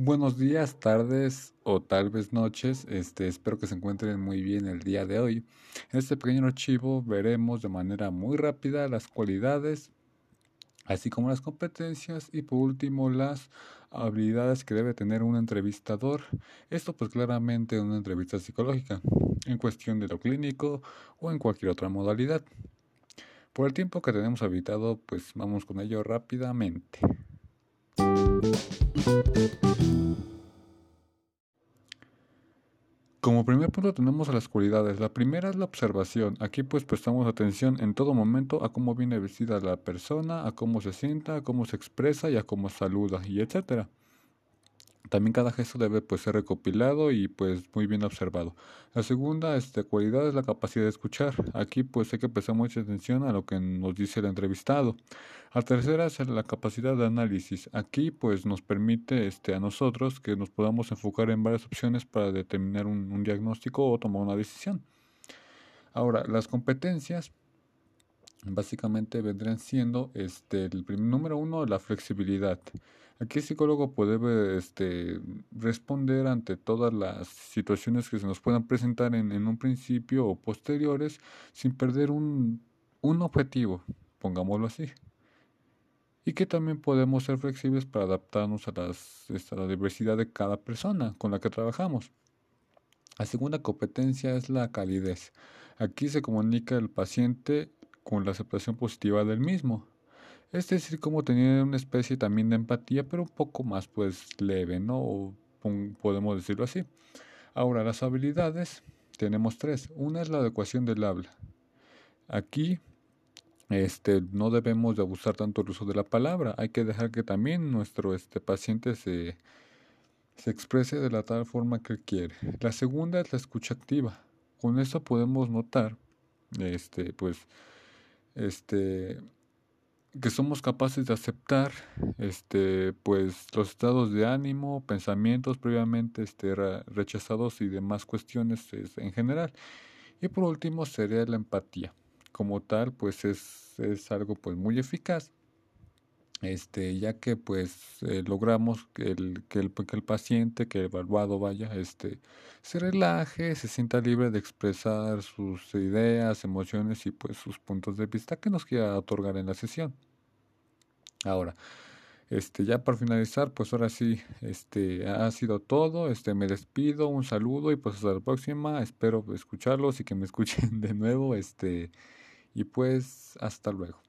Buenos días, tardes o tal vez noches. Este, espero que se encuentren muy bien el día de hoy. En este pequeño archivo veremos de manera muy rápida las cualidades, así como las competencias y por último las habilidades que debe tener un entrevistador. Esto pues claramente en una entrevista psicológica, en cuestión de lo clínico o en cualquier otra modalidad. Por el tiempo que tenemos habitado, pues vamos con ello rápidamente. Como primer punto tenemos las cualidades. La primera es la observación. Aquí pues prestamos atención en todo momento a cómo viene vestida la persona, a cómo se sienta, a cómo se expresa y a cómo saluda y etcétera. También cada gesto debe pues ser recopilado y pues muy bien observado. La segunda este, cualidad es la capacidad de escuchar. Aquí pues hay que prestar mucha atención a lo que nos dice el entrevistado. La tercera es la capacidad de análisis. Aquí pues nos permite este, a nosotros que nos podamos enfocar en varias opciones para determinar un, un diagnóstico o tomar una decisión. Ahora, las competencias básicamente vendrían siendo este, el primer, número uno, la flexibilidad. Aquí el psicólogo puede este, responder ante todas las situaciones que se nos puedan presentar en, en un principio o posteriores sin perder un, un objetivo, pongámoslo así. Y que también podemos ser flexibles para adaptarnos a, las, este, a la diversidad de cada persona con la que trabajamos. La segunda competencia es la calidez. Aquí se comunica el paciente con la aceptación positiva del mismo. Es decir, como tener una especie también de empatía, pero un poco más pues leve, ¿no? O, podemos decirlo así. Ahora, las habilidades tenemos tres. Una es la adecuación del habla. Aquí este, no debemos de abusar tanto el uso de la palabra. Hay que dejar que también nuestro este, paciente se, se exprese de la tal forma que quiere. La segunda es la escucha activa. Con eso podemos notar, este, pues, este, que somos capaces de aceptar este pues los estados de ánimo, pensamientos previamente este, rechazados y demás cuestiones en general. Y por último sería la empatía. Como tal, pues es, es algo pues muy eficaz. Este, ya que pues eh, logramos que el, que el, que el paciente, que el evaluado vaya, este, se relaje, se sienta libre de expresar sus ideas, emociones y pues sus puntos de vista que nos quiera otorgar en la sesión. Ahora, este, ya para finalizar, pues ahora sí, este, ha sido todo. Este, me despido, un saludo y pues hasta la próxima. Espero escucharlos y que me escuchen de nuevo. Este, y pues hasta luego.